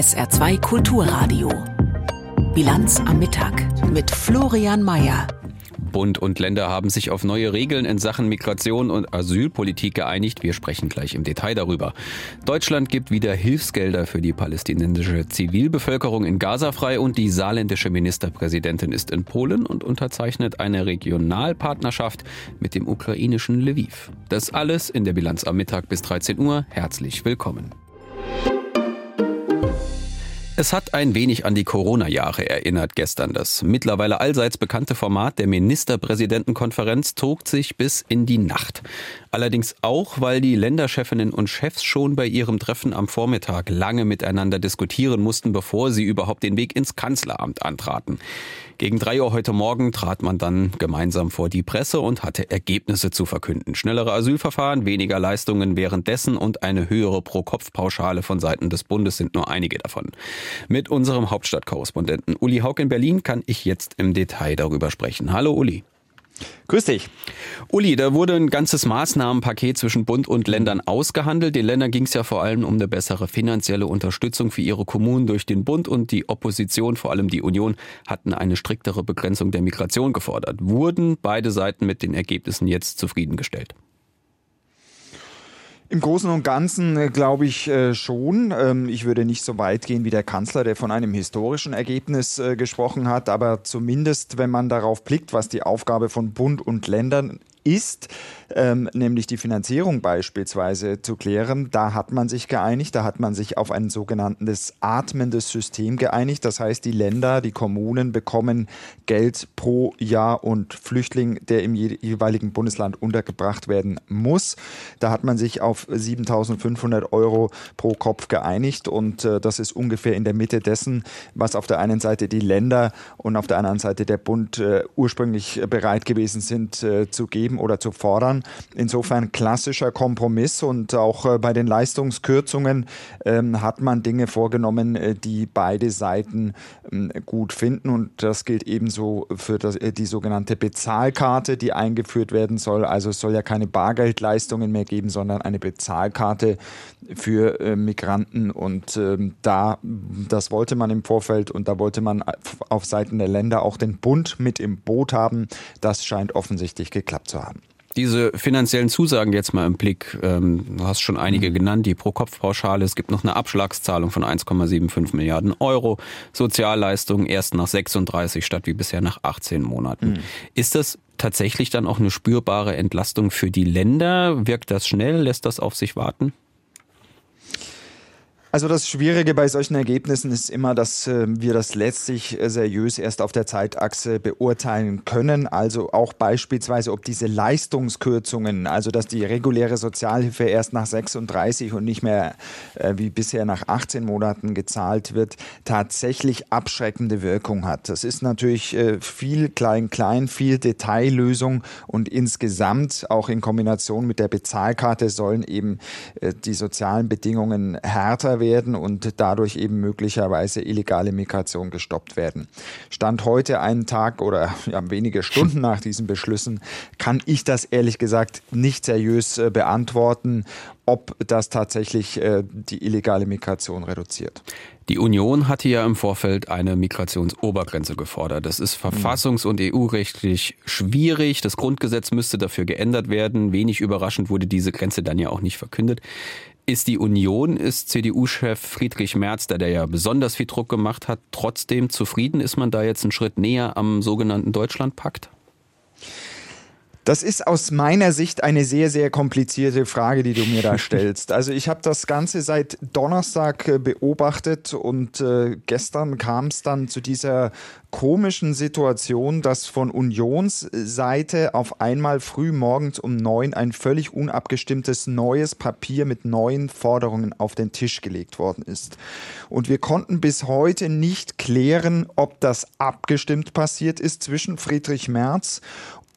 SR2 Kulturradio. Bilanz am Mittag mit Florian Mayer. Bund und Länder haben sich auf neue Regeln in Sachen Migration und Asylpolitik geeinigt. Wir sprechen gleich im Detail darüber. Deutschland gibt wieder Hilfsgelder für die palästinensische Zivilbevölkerung in Gaza frei und die saarländische Ministerpräsidentin ist in Polen und unterzeichnet eine Regionalpartnerschaft mit dem ukrainischen Lviv. Das alles in der Bilanz am Mittag bis 13 Uhr. Herzlich willkommen. Es hat ein wenig an die Corona-Jahre erinnert gestern. Das mittlerweile allseits bekannte Format der Ministerpräsidentenkonferenz zog sich bis in die Nacht. Allerdings auch, weil die Länderchefinnen und Chefs schon bei ihrem Treffen am Vormittag lange miteinander diskutieren mussten, bevor sie überhaupt den Weg ins Kanzleramt antraten. Gegen drei Uhr heute Morgen trat man dann gemeinsam vor die Presse und hatte Ergebnisse zu verkünden. Schnellere Asylverfahren, weniger Leistungen währenddessen und eine höhere Pro-Kopf-Pauschale von Seiten des Bundes sind nur einige davon. Mit unserem Hauptstadtkorrespondenten Uli Haug in Berlin kann ich jetzt im Detail darüber sprechen. Hallo Uli. Grüß dich. Uli, da wurde ein ganzes Maßnahmenpaket zwischen Bund und Ländern ausgehandelt. Den Ländern ging es ja vor allem um eine bessere finanzielle Unterstützung für ihre Kommunen durch den Bund und die Opposition, vor allem die Union, hatten eine striktere Begrenzung der Migration gefordert. Wurden beide Seiten mit den Ergebnissen jetzt zufriedengestellt? Im Großen und Ganzen äh, glaube ich äh, schon. Ähm, ich würde nicht so weit gehen wie der Kanzler, der von einem historischen Ergebnis äh, gesprochen hat, aber zumindest, wenn man darauf blickt, was die Aufgabe von Bund und Ländern ist, ähm, nämlich die Finanzierung beispielsweise zu klären. Da hat man sich geeinigt, da hat man sich auf ein sogenanntes atmendes System geeinigt. Das heißt, die Länder, die Kommunen bekommen Geld pro Jahr und Flüchtling, der im jeweiligen Bundesland untergebracht werden muss. Da hat man sich auf 7.500 Euro pro Kopf geeinigt und äh, das ist ungefähr in der Mitte dessen, was auf der einen Seite die Länder und auf der anderen Seite der Bund äh, ursprünglich bereit gewesen sind äh, zu geben oder zu fordern. Insofern klassischer Kompromiss und auch äh, bei den Leistungskürzungen ähm, hat man Dinge vorgenommen, äh, die beide Seiten ähm, gut finden und das gilt ebenso für das, äh, die sogenannte Bezahlkarte, die eingeführt werden soll. Also es soll ja keine Bargeldleistungen mehr geben, sondern eine Bezahlkarte für Migranten und ähm, da, das wollte man im Vorfeld und da wollte man auf Seiten der Länder auch den Bund mit im Boot haben. Das scheint offensichtlich geklappt zu haben. Diese finanziellen Zusagen jetzt mal im Blick. Ähm, du hast schon einige mhm. genannt, die Pro-Kopf-Pauschale. Es gibt noch eine Abschlagszahlung von 1,75 Milliarden Euro. Sozialleistungen erst nach 36 statt wie bisher nach 18 Monaten. Mhm. Ist das tatsächlich dann auch eine spürbare Entlastung für die Länder? Wirkt das schnell? Lässt das auf sich warten? Also das Schwierige bei solchen Ergebnissen ist immer, dass äh, wir das letztlich äh, seriös erst auf der Zeitachse beurteilen können. Also auch beispielsweise, ob diese Leistungskürzungen, also dass die reguläre Sozialhilfe erst nach 36 und nicht mehr äh, wie bisher nach 18 Monaten gezahlt wird, tatsächlich abschreckende Wirkung hat. Das ist natürlich äh, viel Klein-Klein, viel Detaillösung und insgesamt auch in Kombination mit der Bezahlkarte sollen eben äh, die sozialen Bedingungen härter werden und dadurch eben möglicherweise illegale Migration gestoppt werden. Stand heute einen Tag oder ja, wenige Stunden nach diesen Beschlüssen kann ich das ehrlich gesagt nicht seriös äh, beantworten, ob das tatsächlich äh, die illegale Migration reduziert. Die Union hatte ja im Vorfeld eine Migrationsobergrenze gefordert. Das ist verfassungs- und EU-rechtlich schwierig. Das Grundgesetz müsste dafür geändert werden. Wenig überraschend wurde diese Grenze dann ja auch nicht verkündet. Ist die Union, ist CDU-Chef Friedrich Merz, der, der ja besonders viel Druck gemacht hat, trotzdem zufrieden? Ist man da jetzt einen Schritt näher am sogenannten Deutschlandpakt? Das ist aus meiner Sicht eine sehr, sehr komplizierte Frage, die du mir da stellst. Also ich habe das Ganze seit Donnerstag äh, beobachtet und äh, gestern kam es dann zu dieser komischen Situation, dass von Unionsseite auf einmal früh morgens um neun ein völlig unabgestimmtes neues Papier mit neuen Forderungen auf den Tisch gelegt worden ist. Und wir konnten bis heute nicht klären, ob das abgestimmt passiert ist zwischen Friedrich Merz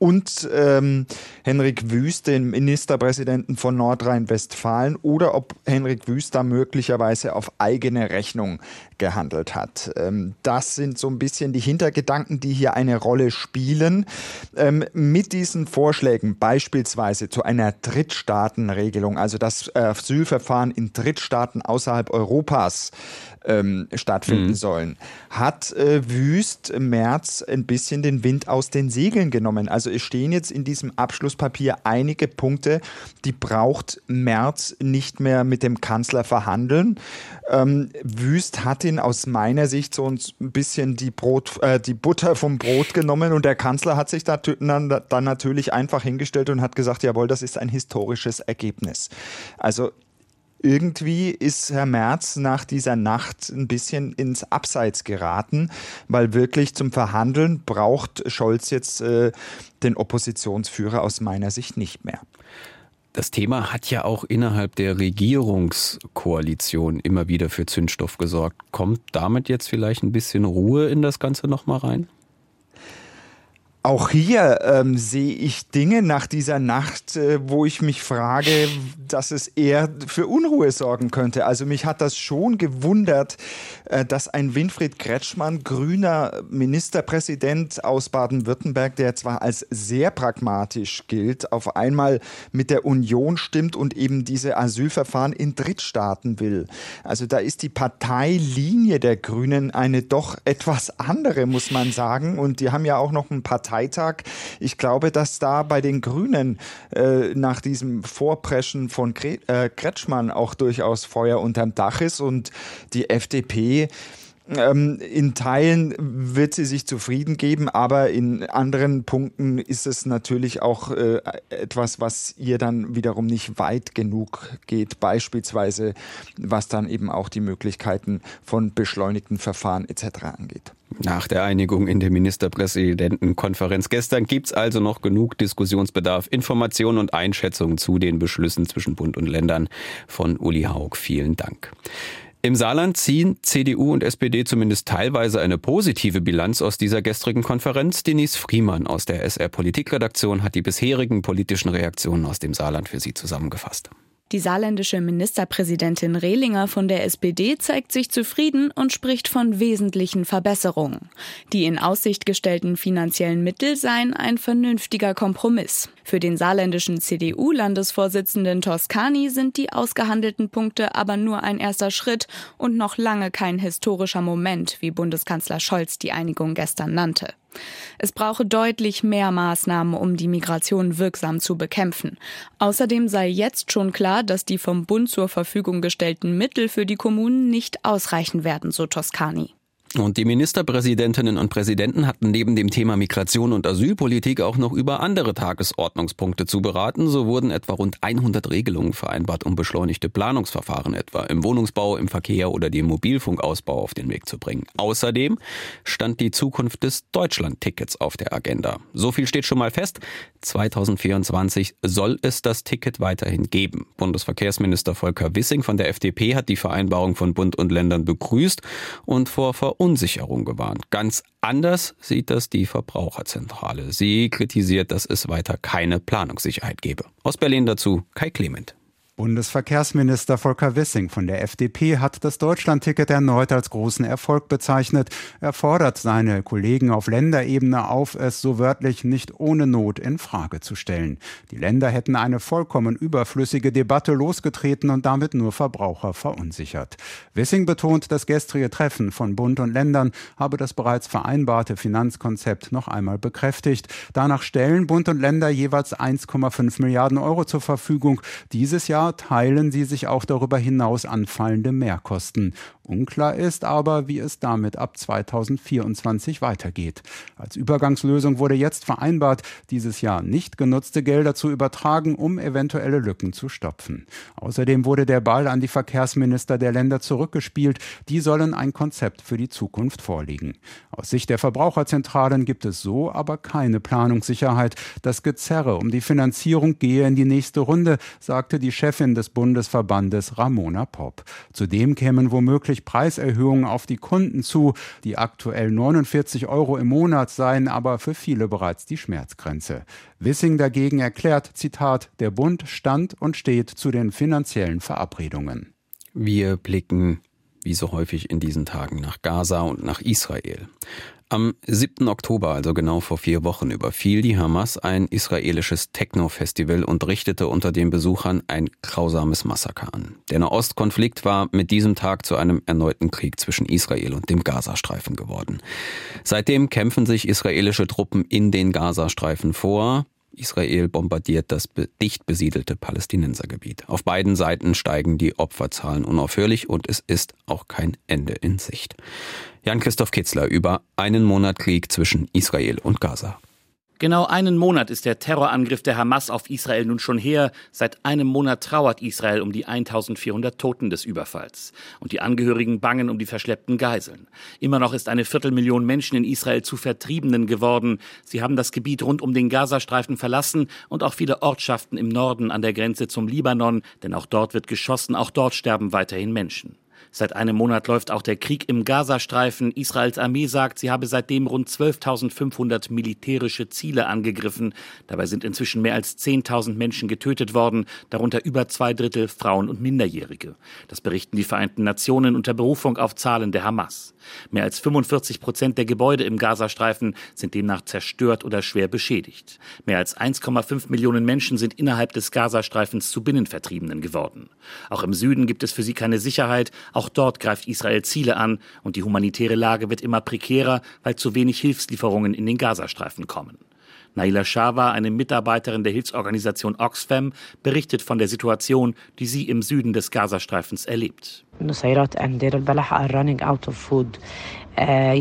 und ähm, Henrik Wüst, den Ministerpräsidenten von Nordrhein-Westfalen, oder ob Henrik Wüst da möglicherweise auf eigene Rechnung gehandelt hat. Ähm, das sind so ein bisschen die Hintergedanken, die hier eine Rolle spielen. Ähm, mit diesen Vorschlägen beispielsweise zu einer Drittstaatenregelung, also das Asylverfahren in Drittstaaten außerhalb Europas, ähm, stattfinden mhm. sollen, hat äh, Wüst März ein bisschen den Wind aus den Segeln genommen. Also es stehen jetzt in diesem Abschlusspapier einige Punkte, die braucht März nicht mehr mit dem Kanzler verhandeln. Ähm, Wüst hat ihn aus meiner Sicht so ein bisschen die, Brot, äh, die Butter vom Brot genommen und der Kanzler hat sich da, dann, dann natürlich einfach hingestellt und hat gesagt, jawohl, das ist ein historisches Ergebnis. Also irgendwie ist Herr Merz nach dieser Nacht ein bisschen ins Abseits geraten, weil wirklich zum Verhandeln braucht Scholz jetzt äh, den Oppositionsführer aus meiner Sicht nicht mehr. Das Thema hat ja auch innerhalb der Regierungskoalition immer wieder für Zündstoff gesorgt. Kommt damit jetzt vielleicht ein bisschen Ruhe in das Ganze nochmal rein? Auch hier ähm, sehe ich Dinge nach dieser Nacht, äh, wo ich mich frage, dass es eher für Unruhe sorgen könnte. Also mich hat das schon gewundert, äh, dass ein Winfried Kretschmann, grüner Ministerpräsident aus Baden-Württemberg, der zwar als sehr pragmatisch gilt, auf einmal mit der Union stimmt und eben diese Asylverfahren in Drittstaaten will. Also da ist die Parteilinie der Grünen eine doch etwas andere, muss man sagen. Und die haben ja auch noch ein Partei Parteitag. Ich glaube, dass da bei den Grünen äh, nach diesem Vorpreschen von äh, Kretschmann auch durchaus Feuer unterm Dach ist und die FDP ähm, in Teilen wird sie sich zufrieden geben, aber in anderen Punkten ist es natürlich auch äh, etwas, was ihr dann wiederum nicht weit genug geht, beispielsweise was dann eben auch die Möglichkeiten von beschleunigten Verfahren etc. angeht. Nach der Einigung in der Ministerpräsidentenkonferenz gestern gibt es also noch genug Diskussionsbedarf, Informationen und Einschätzungen zu den Beschlüssen zwischen Bund und Ländern von Uli Haug. Vielen Dank. Im Saarland ziehen CDU und SPD zumindest teilweise eine positive Bilanz aus dieser gestrigen Konferenz. Denise Friemann aus der SR Politikredaktion hat die bisherigen politischen Reaktionen aus dem Saarland für Sie zusammengefasst. Die saarländische Ministerpräsidentin Rehlinger von der SPD zeigt sich zufrieden und spricht von wesentlichen Verbesserungen. Die in Aussicht gestellten finanziellen Mittel seien ein vernünftiger Kompromiss. Für den saarländischen CDU-Landesvorsitzenden Toscani sind die ausgehandelten Punkte aber nur ein erster Schritt und noch lange kein historischer Moment, wie Bundeskanzler Scholz die Einigung gestern nannte. Es brauche deutlich mehr Maßnahmen, um die Migration wirksam zu bekämpfen. Außerdem sei jetzt schon klar, dass die vom Bund zur Verfügung gestellten Mittel für die Kommunen nicht ausreichen werden, so Toscani. Und die Ministerpräsidentinnen und Präsidenten hatten neben dem Thema Migration und Asylpolitik auch noch über andere Tagesordnungspunkte zu beraten. So wurden etwa rund 100 Regelungen vereinbart, um beschleunigte Planungsverfahren etwa im Wohnungsbau, im Verkehr oder dem Mobilfunkausbau auf den Weg zu bringen. Außerdem stand die Zukunft des Deutschland-Tickets auf der Agenda. So viel steht schon mal fest. 2024 soll es das Ticket weiterhin geben. Bundesverkehrsminister Volker Wissing von der FDP hat die Vereinbarung von Bund und Ländern begrüßt und vor Verunsicherung gewarnt. Ganz anders sieht das die Verbraucherzentrale. Sie kritisiert, dass es weiter keine Planungssicherheit gebe. Aus Berlin dazu Kai Clement. Bundesverkehrsminister Volker Wissing von der FDP hat das Deutschlandticket erneut als großen Erfolg bezeichnet. Er fordert seine Kollegen auf Länderebene auf, es so wörtlich nicht ohne Not in Frage zu stellen. Die Länder hätten eine vollkommen überflüssige Debatte losgetreten und damit nur Verbraucher verunsichert. Wissing betont, das gestrige Treffen von Bund und Ländern habe das bereits vereinbarte Finanzkonzept noch einmal bekräftigt. Danach stellen Bund und Länder jeweils 1,5 Milliarden Euro zur Verfügung. Dieses Jahr Teilen sie sich auch darüber hinaus anfallende Mehrkosten. Unklar ist aber, wie es damit ab 2024 weitergeht. Als Übergangslösung wurde jetzt vereinbart, dieses Jahr nicht genutzte Gelder zu übertragen, um eventuelle Lücken zu stopfen. Außerdem wurde der Ball an die Verkehrsminister der Länder zurückgespielt. Die sollen ein Konzept für die Zukunft vorlegen. Aus Sicht der Verbraucherzentralen gibt es so aber keine Planungssicherheit. Das Gezerre um die Finanzierung gehe in die nächste Runde, sagte die Chefin des Bundesverbandes Ramona Popp. Zudem kämen womöglich womöglich Preiserhöhungen auf die Kunden zu. Die aktuell 49 Euro im Monat seien aber für viele bereits die Schmerzgrenze. Wissing dagegen erklärt, Zitat, der Bund stand und steht zu den finanziellen Verabredungen. Wir blicken wie so häufig in diesen Tagen nach Gaza und nach Israel. Am 7. Oktober, also genau vor vier Wochen, überfiel die Hamas ein israelisches Techno-Festival und richtete unter den Besuchern ein grausames Massaker an. Der Nahostkonflikt war mit diesem Tag zu einem erneuten Krieg zwischen Israel und dem Gazastreifen geworden. Seitdem kämpfen sich israelische Truppen in den Gazastreifen vor. Israel bombardiert das dicht besiedelte Palästinensergebiet. Auf beiden Seiten steigen die Opferzahlen unaufhörlich und es ist auch kein Ende in Sicht. Jan-Christoph Kitzler über einen Monat Krieg zwischen Israel und Gaza. Genau einen Monat ist der Terrorangriff der Hamas auf Israel nun schon her. Seit einem Monat trauert Israel um die 1400 Toten des Überfalls. Und die Angehörigen bangen um die verschleppten Geiseln. Immer noch ist eine Viertelmillion Menschen in Israel zu Vertriebenen geworden. Sie haben das Gebiet rund um den Gazastreifen verlassen und auch viele Ortschaften im Norden an der Grenze zum Libanon, denn auch dort wird geschossen, auch dort sterben weiterhin Menschen. Seit einem Monat läuft auch der Krieg im Gazastreifen. Israels Armee sagt, sie habe seitdem rund 12.500 militärische Ziele angegriffen. Dabei sind inzwischen mehr als 10.000 Menschen getötet worden, darunter über zwei Drittel Frauen und Minderjährige. Das berichten die Vereinten Nationen unter Berufung auf Zahlen der Hamas. Mehr als 45 Prozent der Gebäude im Gazastreifen sind demnach zerstört oder schwer beschädigt. Mehr als 1,5 Millionen Menschen sind innerhalb des Gazastreifens zu Binnenvertriebenen geworden. Auch im Süden gibt es für sie keine Sicherheit. Auch dort greift Israel Ziele an und die humanitäre Lage wird immer prekärer, weil zu wenig Hilfslieferungen in den Gazastreifen kommen. Naila Shawa, eine Mitarbeiterin der Hilfsorganisation Oxfam, berichtet von der Situation, die sie im Süden des Gazastreifens erlebt. Uh,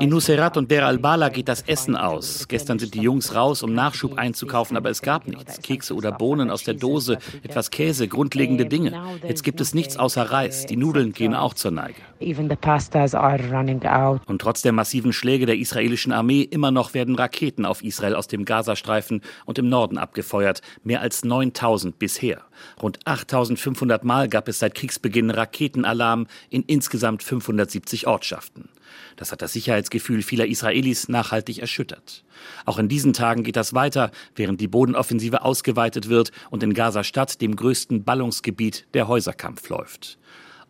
in Nusayrat und Der al-Bala geht das Essen aus. Gestern sind die Jungs raus, um Nachschub einzukaufen, aber es gab nichts. Kekse oder Bohnen aus der Dose, etwas Käse, grundlegende Dinge. Jetzt gibt es nichts außer Reis. Die Nudeln gehen auch zur Neige. Und trotz der massiven Schläge der israelischen Armee immer noch werden Raketen auf Israel aus dem Gazastreifen und im Norden abgefeuert. Mehr als 9000 bisher. Rund 8500 Mal gab es seit Kriegsbeginn Raketenalarm in insgesamt 570 Ortschaften. Das hat das Sicherheitsgefühl vieler Israelis nachhaltig erschüttert. Auch in diesen Tagen geht das weiter, während die Bodenoffensive ausgeweitet wird und in Gaza-Stadt, dem größten Ballungsgebiet, der Häuserkampf läuft.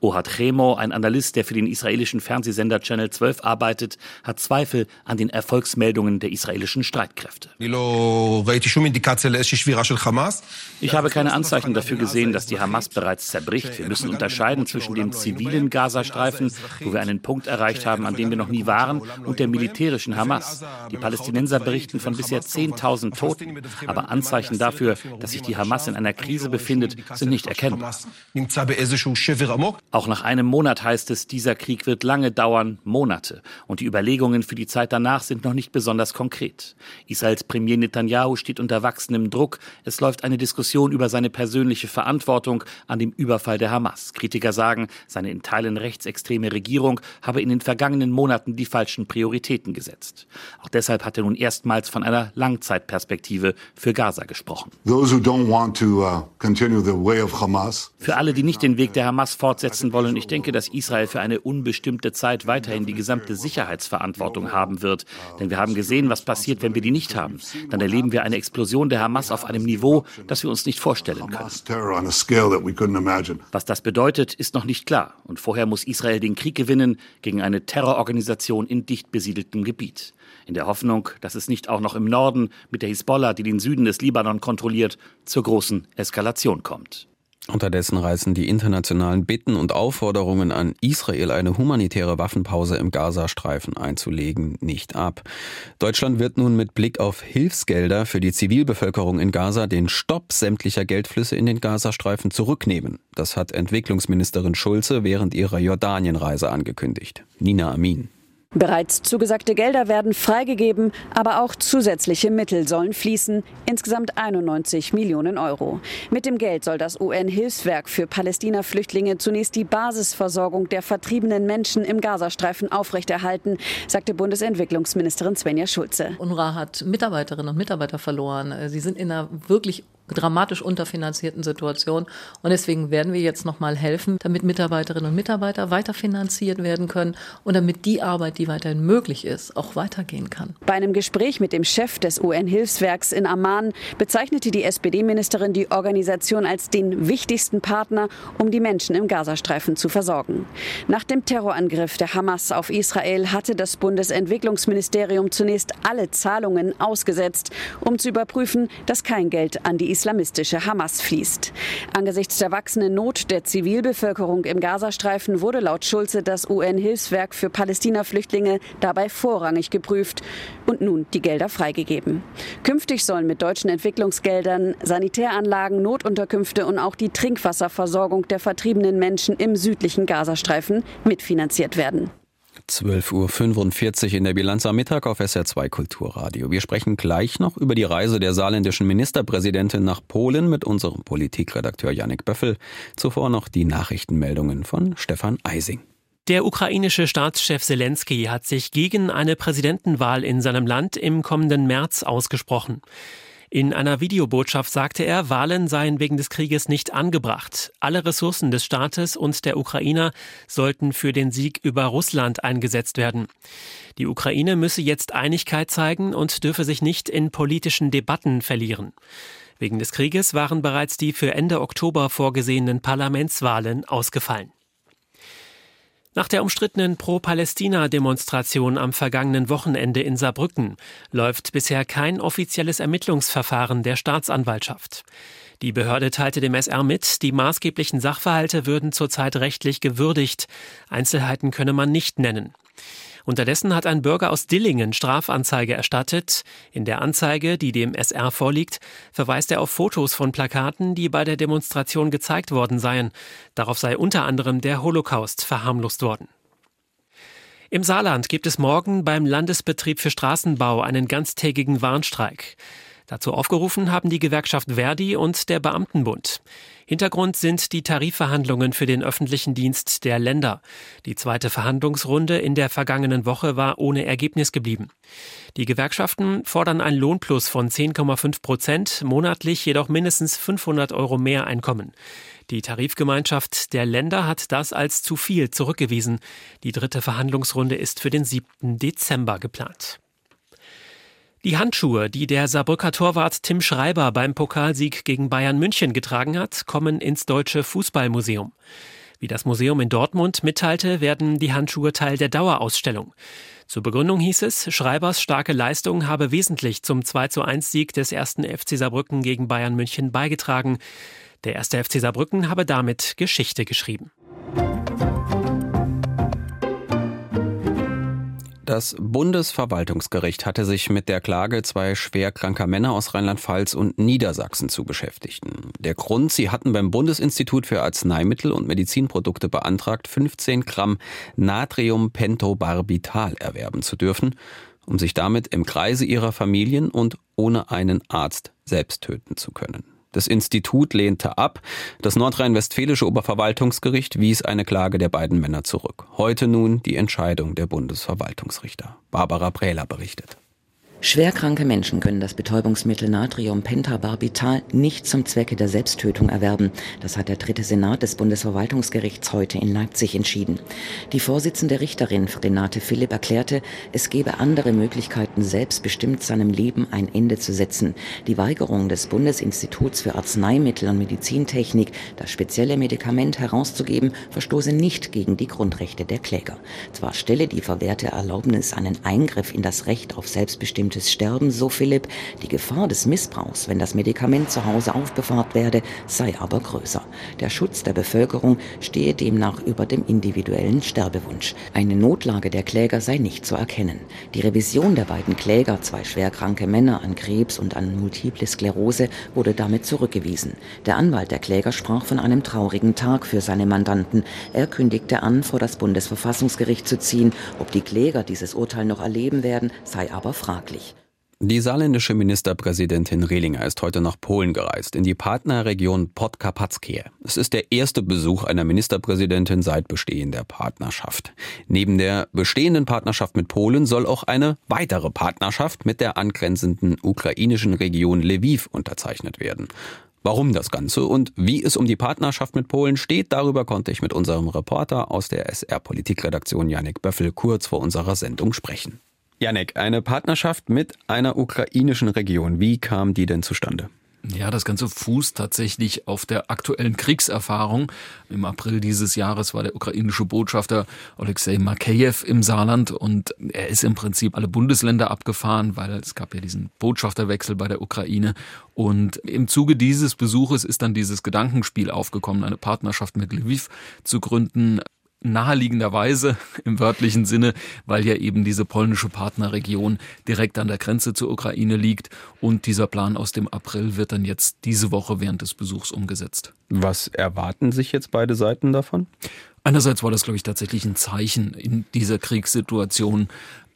Ohad Chemo, ein Analyst, der für den israelischen Fernsehsender Channel 12 arbeitet, hat Zweifel an den Erfolgsmeldungen der israelischen Streitkräfte. Ich habe keine Anzeichen dafür gesehen, dass die Hamas bereits zerbricht. Wir müssen unterscheiden zwischen dem zivilen Gazastreifen, wo wir einen Punkt erreicht haben, an dem wir noch nie waren, und der militärischen Hamas. Die Palästinenser berichten von bisher 10.000 Toten, aber Anzeichen dafür, dass sich die Hamas in einer Krise befindet, sind nicht erkennbar. Auch nach einem Monat heißt es, dieser Krieg wird lange dauern, Monate. Und die Überlegungen für die Zeit danach sind noch nicht besonders konkret. Israels Premier Netanyahu steht unter wachsendem Druck. Es läuft eine Diskussion über seine persönliche Verantwortung an dem Überfall der Hamas. Kritiker sagen, seine in Teilen rechtsextreme Regierung habe in den vergangenen Monaten die falschen Prioritäten gesetzt. Auch deshalb hat er nun erstmals von einer Langzeitperspektive für Gaza gesprochen. Uh, für alle, die nicht den Weg der Hamas fortsetzen, setzen wollen. Ich denke, dass Israel für eine unbestimmte Zeit weiterhin die gesamte Sicherheitsverantwortung haben wird. Denn wir haben gesehen, was passiert, wenn wir die nicht haben. Dann erleben wir eine Explosion der Hamas auf einem Niveau, das wir uns nicht vorstellen können. Was das bedeutet, ist noch nicht klar. Und vorher muss Israel den Krieg gewinnen gegen eine Terrororganisation in dicht besiedeltem Gebiet. In der Hoffnung, dass es nicht auch noch im Norden mit der Hisbollah, die den Süden des Libanon kontrolliert, zur großen Eskalation kommt. Unterdessen reißen die internationalen Bitten und Aufforderungen an Israel, eine humanitäre Waffenpause im Gazastreifen einzulegen, nicht ab. Deutschland wird nun mit Blick auf Hilfsgelder für die Zivilbevölkerung in Gaza den Stopp sämtlicher Geldflüsse in den Gazastreifen zurücknehmen. Das hat Entwicklungsministerin Schulze während ihrer Jordanienreise angekündigt. Nina Amin. Bereits zugesagte Gelder werden freigegeben, aber auch zusätzliche Mittel sollen fließen, insgesamt 91 Millionen Euro. Mit dem Geld soll das UN-Hilfswerk für Palästina-Flüchtlinge zunächst die Basisversorgung der vertriebenen Menschen im Gazastreifen aufrechterhalten, sagte Bundesentwicklungsministerin Svenja Schulze. UNRWA hat Mitarbeiterinnen und Mitarbeiter verloren. Sie sind in einer wirklich dramatisch unterfinanzierten Situation. Und deswegen werden wir jetzt nochmal helfen, damit Mitarbeiterinnen und Mitarbeiter weiterfinanziert werden können und damit die Arbeit, die weiterhin möglich ist, auch weitergehen kann. Bei einem Gespräch mit dem Chef des UN-Hilfswerks in Amman bezeichnete die SPD-Ministerin die Organisation als den wichtigsten Partner, um die Menschen im Gazastreifen zu versorgen. Nach dem Terrorangriff der Hamas auf Israel hatte das Bundesentwicklungsministerium zunächst alle Zahlungen ausgesetzt, um zu überprüfen, dass kein Geld an die islamistische Hamas fließt. Angesichts der wachsenden Not der Zivilbevölkerung im Gazastreifen wurde laut Schulze das UN-Hilfswerk für Palästina-Flüchtlinge dabei vorrangig geprüft und nun die Gelder freigegeben. Künftig sollen mit deutschen Entwicklungsgeldern Sanitäranlagen, Notunterkünfte und auch die Trinkwasserversorgung der vertriebenen Menschen im südlichen Gazastreifen mitfinanziert werden. 12.45 Uhr in der Bilanz am Mittag auf SR2 Kulturradio. Wir sprechen gleich noch über die Reise der saarländischen Ministerpräsidentin nach Polen mit unserem Politikredakteur Janik Böffel. Zuvor noch die Nachrichtenmeldungen von Stefan Eising. Der ukrainische Staatschef Zelensky hat sich gegen eine Präsidentenwahl in seinem Land im kommenden März ausgesprochen. In einer Videobotschaft sagte er, Wahlen seien wegen des Krieges nicht angebracht. Alle Ressourcen des Staates und der Ukrainer sollten für den Sieg über Russland eingesetzt werden. Die Ukraine müsse jetzt Einigkeit zeigen und dürfe sich nicht in politischen Debatten verlieren. Wegen des Krieges waren bereits die für Ende Oktober vorgesehenen Parlamentswahlen ausgefallen. Nach der umstrittenen Pro-Palästina-Demonstration am vergangenen Wochenende in Saarbrücken läuft bisher kein offizielles Ermittlungsverfahren der Staatsanwaltschaft. Die Behörde teilte dem SR mit, die maßgeblichen Sachverhalte würden zurzeit rechtlich gewürdigt. Einzelheiten könne man nicht nennen. Unterdessen hat ein Bürger aus Dillingen Strafanzeige erstattet. In der Anzeige, die dem SR vorliegt, verweist er auf Fotos von Plakaten, die bei der Demonstration gezeigt worden seien. Darauf sei unter anderem der Holocaust verharmlost worden. Im Saarland gibt es morgen beim Landesbetrieb für Straßenbau einen ganztägigen Warnstreik. Dazu aufgerufen haben die Gewerkschaft Verdi und der Beamtenbund. Hintergrund sind die Tarifverhandlungen für den öffentlichen Dienst der Länder. Die zweite Verhandlungsrunde in der vergangenen Woche war ohne Ergebnis geblieben. Die Gewerkschaften fordern ein Lohnplus von 10,5 Prozent, monatlich jedoch mindestens 500 Euro mehr Einkommen. Die Tarifgemeinschaft der Länder hat das als zu viel zurückgewiesen. Die dritte Verhandlungsrunde ist für den 7. Dezember geplant. Die Handschuhe, die der Saarbrücker Torwart Tim Schreiber beim Pokalsieg gegen Bayern München getragen hat, kommen ins Deutsche Fußballmuseum. Wie das Museum in Dortmund mitteilte, werden die Handschuhe Teil der Dauerausstellung. Zur Begründung hieß es, Schreibers starke Leistung habe wesentlich zum 2 zu 1 Sieg des ersten FC Saarbrücken gegen Bayern München beigetragen. Der erste FC Saarbrücken habe damit Geschichte geschrieben. Das Bundesverwaltungsgericht hatte sich mit der Klage zwei schwerkranker Männer aus Rheinland-Pfalz und Niedersachsen zu beschäftigen. Der Grund, sie hatten beim Bundesinstitut für Arzneimittel und Medizinprodukte beantragt, 15 Gramm Natriumpentobarbital erwerben zu dürfen, um sich damit im Kreise ihrer Familien und ohne einen Arzt selbst töten zu können. Das Institut lehnte ab. Das nordrhein-westfälische Oberverwaltungsgericht wies eine Klage der beiden Männer zurück. Heute nun die Entscheidung der Bundesverwaltungsrichter. Barbara Prähler berichtet. Schwerkranke Menschen können das Betäubungsmittel Natrium-Pentabarbital nicht zum Zwecke der Selbsttötung erwerben. Das hat der dritte Senat des Bundesverwaltungsgerichts heute in Leipzig entschieden. Die Vorsitzende Richterin Renate Philipp erklärte, es gebe andere Möglichkeiten, selbstbestimmt seinem Leben ein Ende zu setzen. Die Weigerung des Bundesinstituts für Arzneimittel und Medizintechnik, das spezielle Medikament herauszugeben, verstoße nicht gegen die Grundrechte der Kläger. Zwar stelle die verwehrte Erlaubnis einen Eingriff in das Recht auf selbstbestimmte bestimmtes Sterben, so Philipp. Die Gefahr des Missbrauchs, wenn das Medikament zu Hause aufbewahrt werde, sei aber größer. Der Schutz der Bevölkerung stehe demnach über dem individuellen Sterbewunsch. Eine Notlage der Kläger sei nicht zu erkennen. Die Revision der beiden Kläger, zwei schwerkranke Männer an Krebs und an Multiple Sklerose, wurde damit zurückgewiesen. Der Anwalt der Kläger sprach von einem traurigen Tag für seine Mandanten. Er kündigte an, vor das Bundesverfassungsgericht zu ziehen. Ob die Kläger dieses Urteil noch erleben werden, sei aber fraglich. Die saarländische Ministerpräsidentin Rehlinger ist heute nach Polen gereist, in die Partnerregion Podkarpatskie. Es ist der erste Besuch einer Ministerpräsidentin seit Bestehen der Partnerschaft. Neben der bestehenden Partnerschaft mit Polen soll auch eine weitere Partnerschaft mit der angrenzenden ukrainischen Region Lviv unterzeichnet werden. Warum das Ganze und wie es um die Partnerschaft mit Polen steht, darüber konnte ich mit unserem Reporter aus der SR Politikredaktion Janik Böffel kurz vor unserer Sendung sprechen. Janek, eine Partnerschaft mit einer ukrainischen Region. Wie kam die denn zustande? Ja, das Ganze fußt tatsächlich auf der aktuellen Kriegserfahrung. Im April dieses Jahres war der ukrainische Botschafter Alexei Makeyev im Saarland und er ist im Prinzip alle Bundesländer abgefahren, weil es gab ja diesen Botschafterwechsel bei der Ukraine. Und im Zuge dieses Besuches ist dann dieses Gedankenspiel aufgekommen, eine Partnerschaft mit Lviv zu gründen naheliegenderweise im wörtlichen Sinne, weil ja eben diese polnische Partnerregion direkt an der Grenze zur Ukraine liegt und dieser Plan aus dem April wird dann jetzt diese Woche während des Besuchs umgesetzt. Was erwarten sich jetzt beide Seiten davon? Einerseits war das, glaube ich, tatsächlich ein Zeichen in dieser Kriegssituation,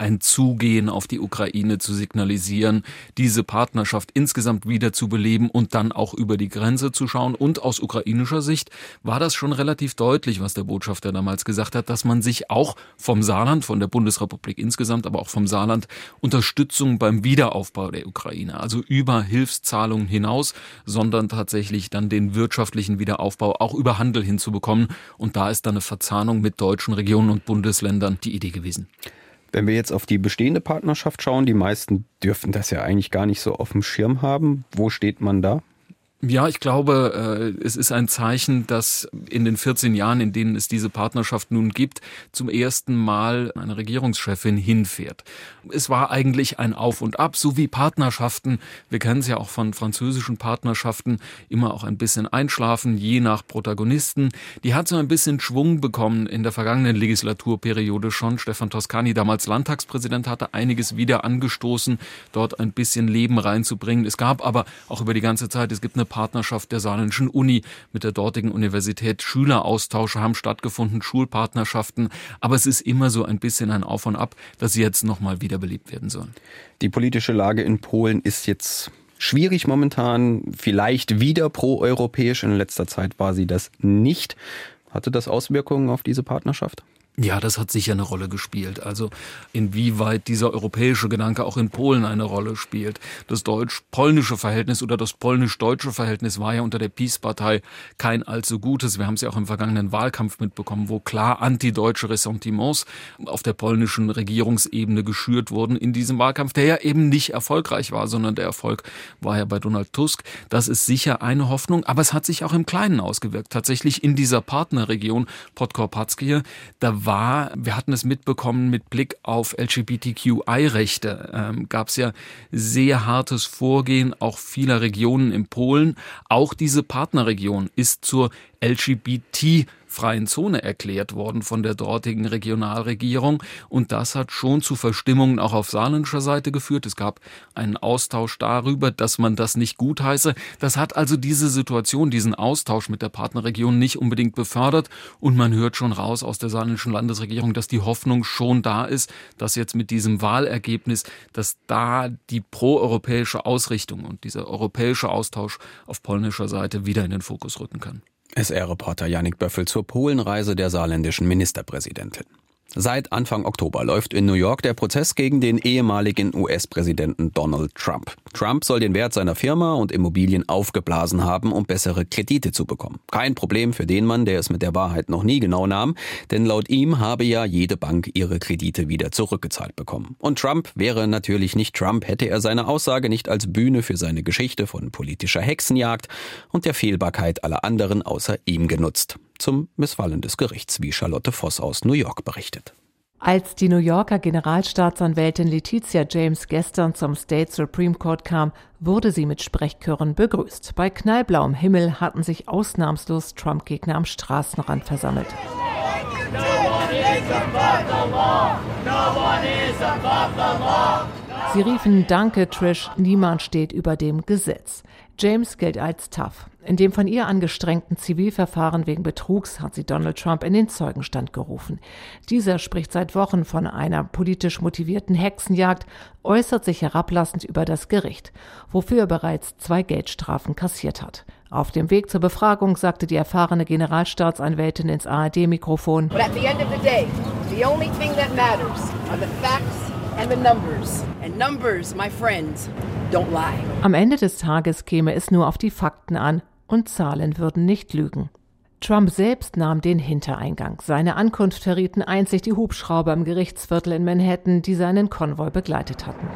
ein Zugehen auf die Ukraine zu signalisieren, diese Partnerschaft insgesamt wieder zu beleben und dann auch über die Grenze zu schauen. Und aus ukrainischer Sicht war das schon relativ deutlich, was der Botschafter damals gesagt hat, dass man sich auch vom Saarland, von der Bundesrepublik insgesamt, aber auch vom Saarland Unterstützung beim Wiederaufbau der Ukraine, also über Hilfszahlungen hinaus, sondern tatsächlich dann den wirtschaftlichen Wiederaufbau auch über Handel hinzubekommen. Und da ist dann eine Verzahnung mit deutschen Regionen und Bundesländern die Idee gewesen. Wenn wir jetzt auf die bestehende Partnerschaft schauen, die meisten dürfen das ja eigentlich gar nicht so auf dem Schirm haben. Wo steht man da? Ja, ich glaube, äh, es ist ein Zeichen, dass in den 14 Jahren, in denen es diese Partnerschaft nun gibt, zum ersten Mal eine Regierungschefin hinfährt. Es war eigentlich ein Auf und Ab, so wie Partnerschaften. Wir kennen es ja auch von französischen Partnerschaften, immer auch ein bisschen einschlafen, je nach Protagonisten. Die hat so ein bisschen Schwung bekommen in der vergangenen Legislaturperiode schon. Stefan Toscani, damals Landtagspräsident, hatte einiges wieder angestoßen, dort ein bisschen Leben reinzubringen. Es gab aber auch über die ganze Zeit, es gibt eine Partnerschaft der Saarländischen Uni mit der dortigen Universität. Schüleraustausche haben stattgefunden, Schulpartnerschaften. Aber es ist immer so ein bisschen ein Auf und Ab, dass sie jetzt nochmal wiederbelebt werden sollen. Die politische Lage in Polen ist jetzt schwierig momentan, vielleicht wieder proeuropäisch. In letzter Zeit war sie das nicht. Hatte das Auswirkungen auf diese Partnerschaft? Ja, das hat sicher eine Rolle gespielt. Also inwieweit dieser europäische Gedanke auch in Polen eine Rolle spielt. Das deutsch-polnische Verhältnis oder das polnisch-deutsche Verhältnis war ja unter der Peace-Partei kein allzu gutes. Wir haben es ja auch im vergangenen Wahlkampf mitbekommen, wo klar antideutsche Ressentiments auf der polnischen Regierungsebene geschürt wurden in diesem Wahlkampf, der ja eben nicht erfolgreich war, sondern der Erfolg war ja bei Donald Tusk. Das ist sicher eine Hoffnung, aber es hat sich auch im Kleinen ausgewirkt. Tatsächlich in dieser Partnerregion Podkorpatskie, da war wir hatten es mitbekommen mit Blick auf LGBTQI-Rechte, ähm, gab es ja sehr hartes Vorgehen auch vieler Regionen in Polen. Auch diese Partnerregion ist zur LGBT freien Zone erklärt worden von der dortigen Regionalregierung. Und das hat schon zu Verstimmungen auch auf saarländischer Seite geführt. Es gab einen Austausch darüber, dass man das nicht gutheiße. Das hat also diese Situation, diesen Austausch mit der Partnerregion nicht unbedingt befördert. Und man hört schon raus aus der saarländischen Landesregierung, dass die Hoffnung schon da ist, dass jetzt mit diesem Wahlergebnis, dass da die proeuropäische Ausrichtung und dieser europäische Austausch auf polnischer Seite wieder in den Fokus rücken kann. SR-Reporter Janik Böffel zur Polenreise der saarländischen Ministerpräsidentin. Seit Anfang Oktober läuft in New York der Prozess gegen den ehemaligen US-Präsidenten Donald Trump. Trump soll den Wert seiner Firma und Immobilien aufgeblasen haben, um bessere Kredite zu bekommen. Kein Problem für den Mann, der es mit der Wahrheit noch nie genau nahm, denn laut ihm habe ja jede Bank ihre Kredite wieder zurückgezahlt bekommen. Und Trump wäre natürlich nicht Trump, hätte er seine Aussage nicht als Bühne für seine Geschichte von politischer Hexenjagd und der Fehlbarkeit aller anderen außer ihm genutzt zum Missfallen des Gerichts, wie Charlotte Voss aus New York berichtet. Als die New Yorker Generalstaatsanwältin Letizia James gestern zum State Supreme Court kam, wurde sie mit Sprechchören begrüßt. Bei knallblauem Himmel hatten sich ausnahmslos Trump-Gegner am Straßenrand versammelt. Sie riefen Danke, Trish, niemand steht über dem Gesetz. James gilt als tough. In dem von ihr angestrengten Zivilverfahren wegen Betrugs hat sie Donald Trump in den Zeugenstand gerufen. Dieser spricht seit Wochen von einer politisch motivierten Hexenjagd, äußert sich herablassend über das Gericht, wofür er bereits zwei Geldstrafen kassiert hat. Auf dem Weg zur Befragung sagte die erfahrene Generalstaatsanwältin ins ARD-Mikrofon. But at the end of the day, the only thing that matters are the facts Am Ende des Tages käme es nur auf die Fakten an und Zahlen würden nicht lügen. Trump selbst nahm den Hintereingang. Seine Ankunft verrieten einzig die Hubschrauber im Gerichtsviertel in Manhattan, die seinen Konvoi begleitet hatten.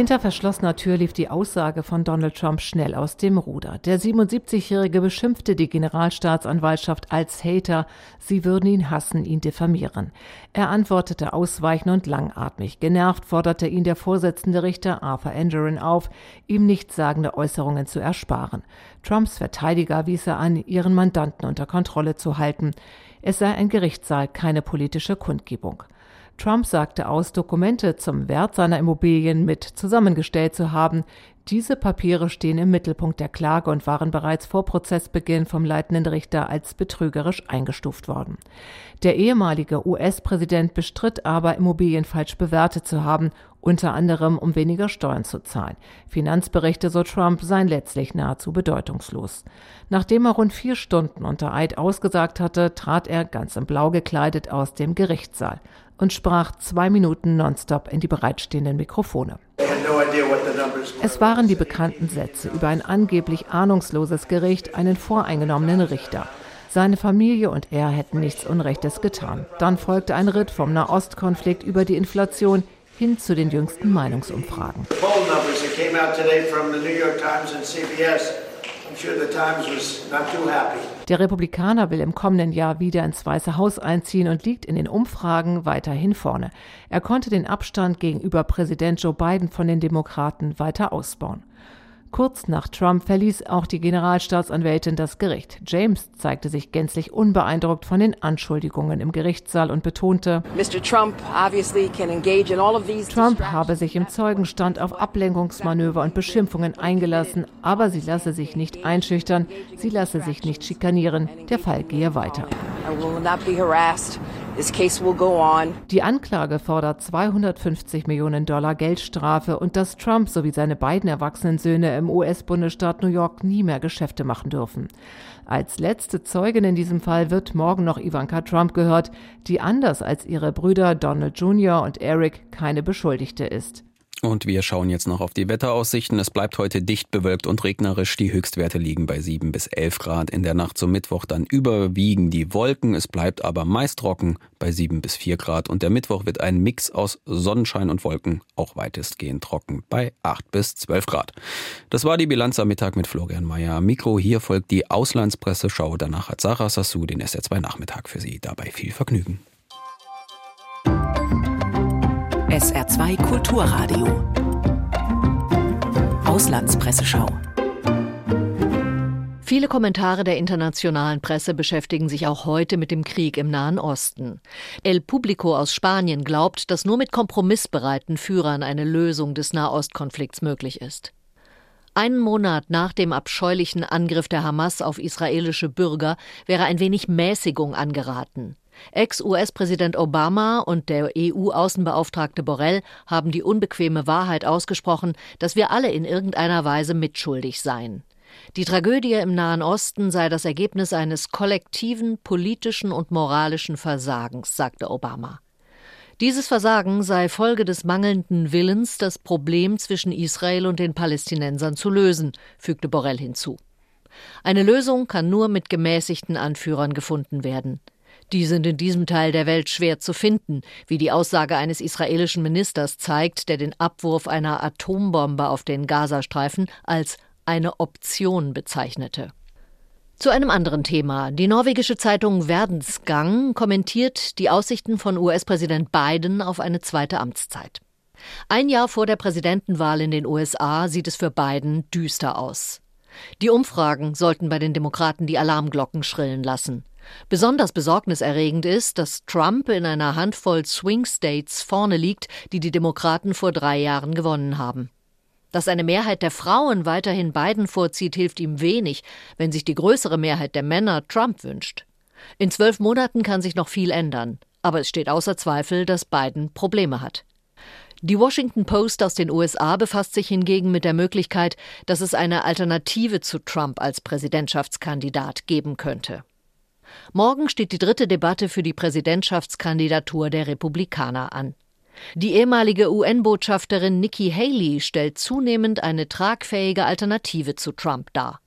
Hinter verschlossener Tür lief die Aussage von Donald Trump schnell aus dem Ruder. Der 77-Jährige beschimpfte die Generalstaatsanwaltschaft als Hater, sie würden ihn hassen, ihn diffamieren. Er antwortete ausweichend und langatmig. Genervt forderte ihn der Vorsitzende Richter Arthur Engerin auf, ihm nichtssagende Äußerungen zu ersparen. Trumps Verteidiger wies er an, ihren Mandanten unter Kontrolle zu halten. Es sei ein Gerichtssaal, keine politische Kundgebung. Trump sagte aus, Dokumente zum Wert seiner Immobilien mit zusammengestellt zu haben. Diese Papiere stehen im Mittelpunkt der Klage und waren bereits vor Prozessbeginn vom leitenden Richter als betrügerisch eingestuft worden. Der ehemalige US-Präsident bestritt aber, Immobilien falsch bewertet zu haben, unter anderem um weniger Steuern zu zahlen. Finanzberichte, so Trump, seien letztlich nahezu bedeutungslos. Nachdem er rund vier Stunden unter Eid ausgesagt hatte, trat er ganz in Blau gekleidet aus dem Gerichtssaal und sprach zwei Minuten nonstop in die bereitstehenden Mikrofone. Es waren die bekannten Sätze über ein angeblich ahnungsloses Gericht, einen voreingenommenen Richter. Seine Familie und er hätten nichts Unrechtes getan. Dann folgte ein Ritt vom Nahostkonflikt über die Inflation hin zu den jüngsten Meinungsumfragen. Der Republikaner will im kommenden Jahr wieder ins Weiße Haus einziehen und liegt in den Umfragen weiterhin vorne. Er konnte den Abstand gegenüber Präsident Joe Biden von den Demokraten weiter ausbauen. Kurz nach Trump verließ auch die Generalstaatsanwältin das Gericht. James zeigte sich gänzlich unbeeindruckt von den Anschuldigungen im Gerichtssaal und betonte, Trump, Trump habe sich im Zeugenstand auf Ablenkungsmanöver und Beschimpfungen eingelassen, aber sie lasse sich nicht einschüchtern, sie lasse sich nicht schikanieren. Der Fall gehe weiter. Die Anklage fordert 250 Millionen Dollar Geldstrafe und dass Trump sowie seine beiden erwachsenen Söhne im US-Bundesstaat New York nie mehr Geschäfte machen dürfen. Als letzte Zeugin in diesem Fall wird morgen noch Ivanka Trump gehört, die anders als ihre Brüder Donald Jr. und Eric keine Beschuldigte ist. Und wir schauen jetzt noch auf die Wetteraussichten. Es bleibt heute dicht bewölkt und regnerisch. Die Höchstwerte liegen bei 7 bis 11 Grad. In der Nacht zum Mittwoch dann überwiegen die Wolken. Es bleibt aber meist trocken bei 7 bis 4 Grad. Und der Mittwoch wird ein Mix aus Sonnenschein und Wolken, auch weitestgehend trocken bei 8 bis 12 Grad. Das war die Bilanz am Mittag mit Florian Mayer. Mikro hier folgt die Auslandspresseschau. Danach hat Sarah Sassou den SR2 Nachmittag für Sie. Dabei viel Vergnügen. SR2 Kulturradio. Auslandspresseschau. Viele Kommentare der internationalen Presse beschäftigen sich auch heute mit dem Krieg im Nahen Osten. El Publico aus Spanien glaubt, dass nur mit kompromissbereiten Führern eine Lösung des Nahostkonflikts möglich ist. Einen Monat nach dem abscheulichen Angriff der Hamas auf israelische Bürger wäre ein wenig Mäßigung angeraten. Ex-US-Präsident Obama und der EU-Außenbeauftragte Borrell haben die unbequeme Wahrheit ausgesprochen, dass wir alle in irgendeiner Weise mitschuldig seien. Die Tragödie im Nahen Osten sei das Ergebnis eines kollektiven politischen und moralischen Versagens, sagte Obama. Dieses Versagen sei Folge des mangelnden Willens, das Problem zwischen Israel und den Palästinensern zu lösen, fügte Borrell hinzu. Eine Lösung kann nur mit gemäßigten Anführern gefunden werden. Die sind in diesem Teil der Welt schwer zu finden, wie die Aussage eines israelischen Ministers zeigt, der den Abwurf einer Atombombe auf den Gazastreifen als eine Option bezeichnete. Zu einem anderen Thema. Die norwegische Zeitung Verdensgang kommentiert die Aussichten von US-Präsident Biden auf eine zweite Amtszeit. Ein Jahr vor der Präsidentenwahl in den USA sieht es für Biden düster aus. Die Umfragen sollten bei den Demokraten die Alarmglocken schrillen lassen. Besonders besorgniserregend ist, dass Trump in einer Handvoll Swing States vorne liegt, die die Demokraten vor drei Jahren gewonnen haben. Dass eine Mehrheit der Frauen weiterhin Biden vorzieht, hilft ihm wenig, wenn sich die größere Mehrheit der Männer Trump wünscht. In zwölf Monaten kann sich noch viel ändern, aber es steht außer Zweifel, dass Biden Probleme hat. Die Washington Post aus den USA befasst sich hingegen mit der Möglichkeit, dass es eine Alternative zu Trump als Präsidentschaftskandidat geben könnte. Morgen steht die dritte Debatte für die Präsidentschaftskandidatur der Republikaner an. Die ehemalige UN-Botschafterin Nikki Haley stellt zunehmend eine tragfähige Alternative zu Trump dar.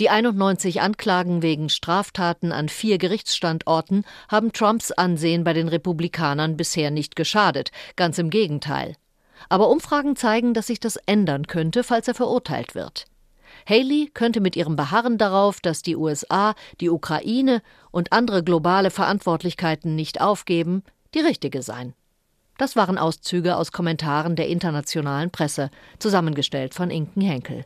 Die 91 Anklagen wegen Straftaten an vier Gerichtsstandorten haben Trumps Ansehen bei den Republikanern bisher nicht geschadet, ganz im Gegenteil. Aber Umfragen zeigen, dass sich das ändern könnte, falls er verurteilt wird. Haley könnte mit ihrem Beharren darauf, dass die USA die Ukraine und andere globale Verantwortlichkeiten nicht aufgeben, die richtige sein. Das waren Auszüge aus Kommentaren der internationalen Presse, zusammengestellt von Inken Henkel.